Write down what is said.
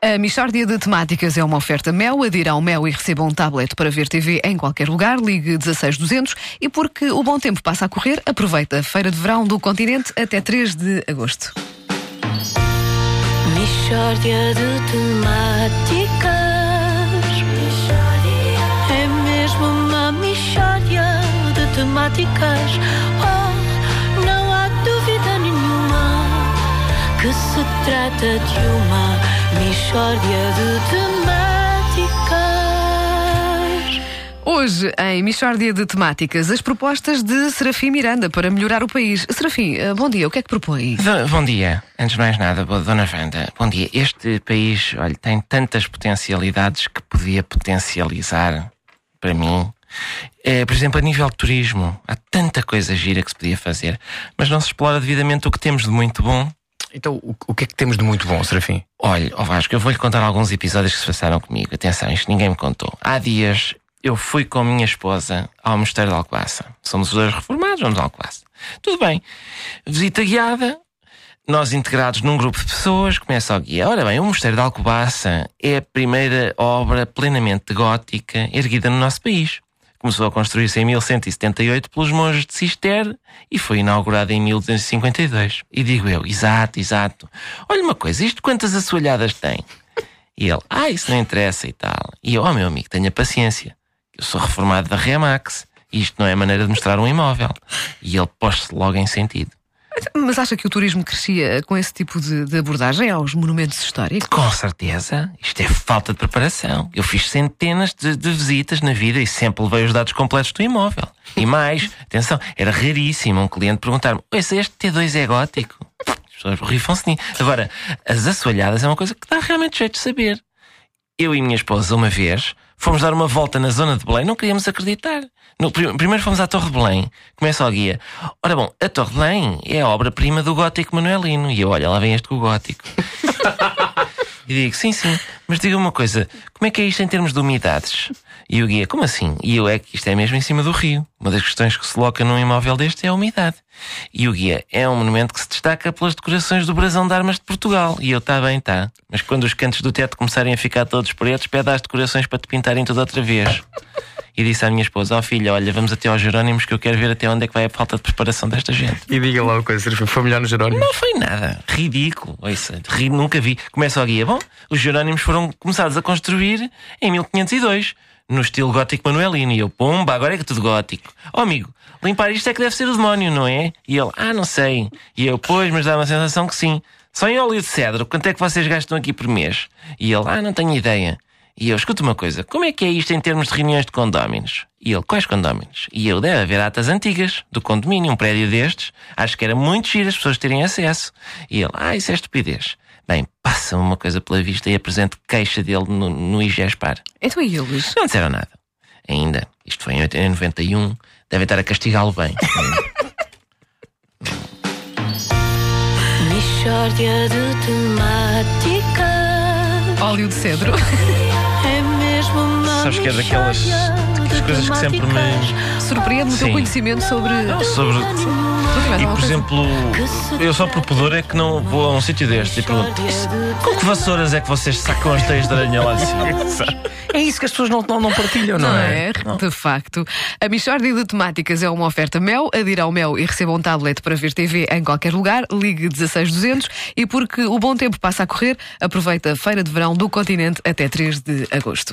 A Michórdia de Temáticas é uma oferta Mel. Adira ao Mel e receba um tablet para ver TV em qualquer lugar. Ligue 16200 e porque o bom tempo passa a correr, aproveita a Feira de Verão do Continente até 3 de agosto. Michórdia de temáticas. É mesmo uma michórdia de temáticas. Oh, não há dúvida nenhuma que se trata de uma michórdia de temáticas. Hoje, em Michórdia de Temáticas, as propostas de Serafim Miranda para melhorar o país. Serafim, eh, bom dia. O que é que propõe? Do- Bom dia. Antes de mais nada, boa- Dona Wanda, bom dia. Este país, olha, tem tantas potencialidades que podia potencializar para mim. Eh, por exemplo, a nível de turismo, há tanta coisa gira que se podia fazer, mas não se explora devidamente o que temos de muito bom. Então, o, o que é que temos de muito bom, Serafim? Olha, ó Vasco, eu vou-lhe contar alguns episódios que se passaram comigo. Atenção, isto ninguém me contou. Há dias eu fui com a minha esposa ao Mosteiro de Alcobaça. Somos os dois reformados, vamos a Alcobaça. Tudo bem. Visita guiada, nós integrados num grupo de pessoas, começa o guia. Ora bem, o Mosteiro de Alcobaça é a primeira obra plenamente gótica erguida no nosso país. Começou a construir-se em 1178 pelos monges de Cister e foi inaugurado em 1252. E digo eu, exato, exato. Olha uma coisa, isto quantas assoalhadas tem? E ele, ah, isso não interessa e tal. E eu, oh meu amigo, tenha paciência. Eu sou reformado da Remax e isto não é maneira de mostrar um imóvel. E ele pôs-se logo em sentido. Mas acha que o turismo crescia com esse tipo de, de abordagem aos monumentos históricos? Com certeza, isto é falta de preparação. Eu fiz centenas de, de visitas na vida e sempre levei os dados completos do imóvel. E mais, atenção, era raríssimo um cliente perguntar-me: este T2 é gótico? As pessoas rifam-se. Agora, as assoalhadas é uma coisa que dá realmente jeito de saber. Eu e minha esposa, uma vez, fomos dar uma volta na zona de Belém, não queríamos acreditar. No, prim- primeiro fomos à Torre de Belém, começa o guia. Ora bom, a Torre de Belém é a obra-prima do gótico manuelino. E eu, olha, lá vem este com o gótico. E digo, sim, sim, mas diga uma coisa, como é que é isto em termos de umidades? E o guia, como assim? E eu é que isto é mesmo em cima do rio. Uma das questões que se coloca num imóvel deste é a umidade. E o guia, é um monumento que se destaca pelas decorações do brasão de armas de Portugal. E eu, tá bem, tá. Mas quando os cantos do teto começarem a ficar todos pretos, pede às decorações para te pintarem tudo outra vez. E disse à minha esposa, ó filha, olha, vamos até aos Jerónimos que eu quero ver até onde é que vai a falta de preparação desta gente. E diga lá uma coisa, foi melhor no Jerónimo? Não foi nada. Ridículo. Ouça, ri, nunca vi. Começa o guia. Bom, os Jerónimos foram começados a construir em 1502, no estilo gótico manuelino. E eu, pomba, agora é que é tudo gótico. Oh, amigo, limpar isto é que deve ser o demónio, não é? E ele, ah, não sei. E eu, pois, mas dá uma sensação que sim. Só em óleo de cedro, quanto é que vocês gastam aqui por mês? E ele, ah, não tenho ideia. E eu, escuta uma coisa, como é que é isto em termos de reuniões de condóminos? E ele, quais condóminos? E eu, deve haver atas antigas do condomínio, um prédio destes. Acho que era muito giro as pessoas terem acesso. E ele, ah, isso é estupidez. Bem, passa-me uma coisa pela vista e apresento queixa dele no, no IGESPAR. Então e eles? Não disseram nada. Ainda. Isto foi em 80 em 91. Devem estar a castigá-lo bem. Michórdia de temáticas. Óleo de cedro. Sabes que é daquelas- coisas que sempre me-. Surpreende-me o teu Sim. conhecimento sobre. Sobre. Sobre E, por exemplo, eu só por pudor é que não vou a um sítio destes e pergunto: com que vassouras é que vocês sacam as teias de aranha lá de cima? É isso que as pessoas não, não, não partilham, não, Não é? é? De facto. A Michórdia de Temáticas é uma oferta Mel. Adira ao Mel e receba um tablet para ver TV em qualquer lugar. Ligue 16200 e porque o bom tempo passa a correr, aproveita a Feira de Verão do Continente até 3 de agosto.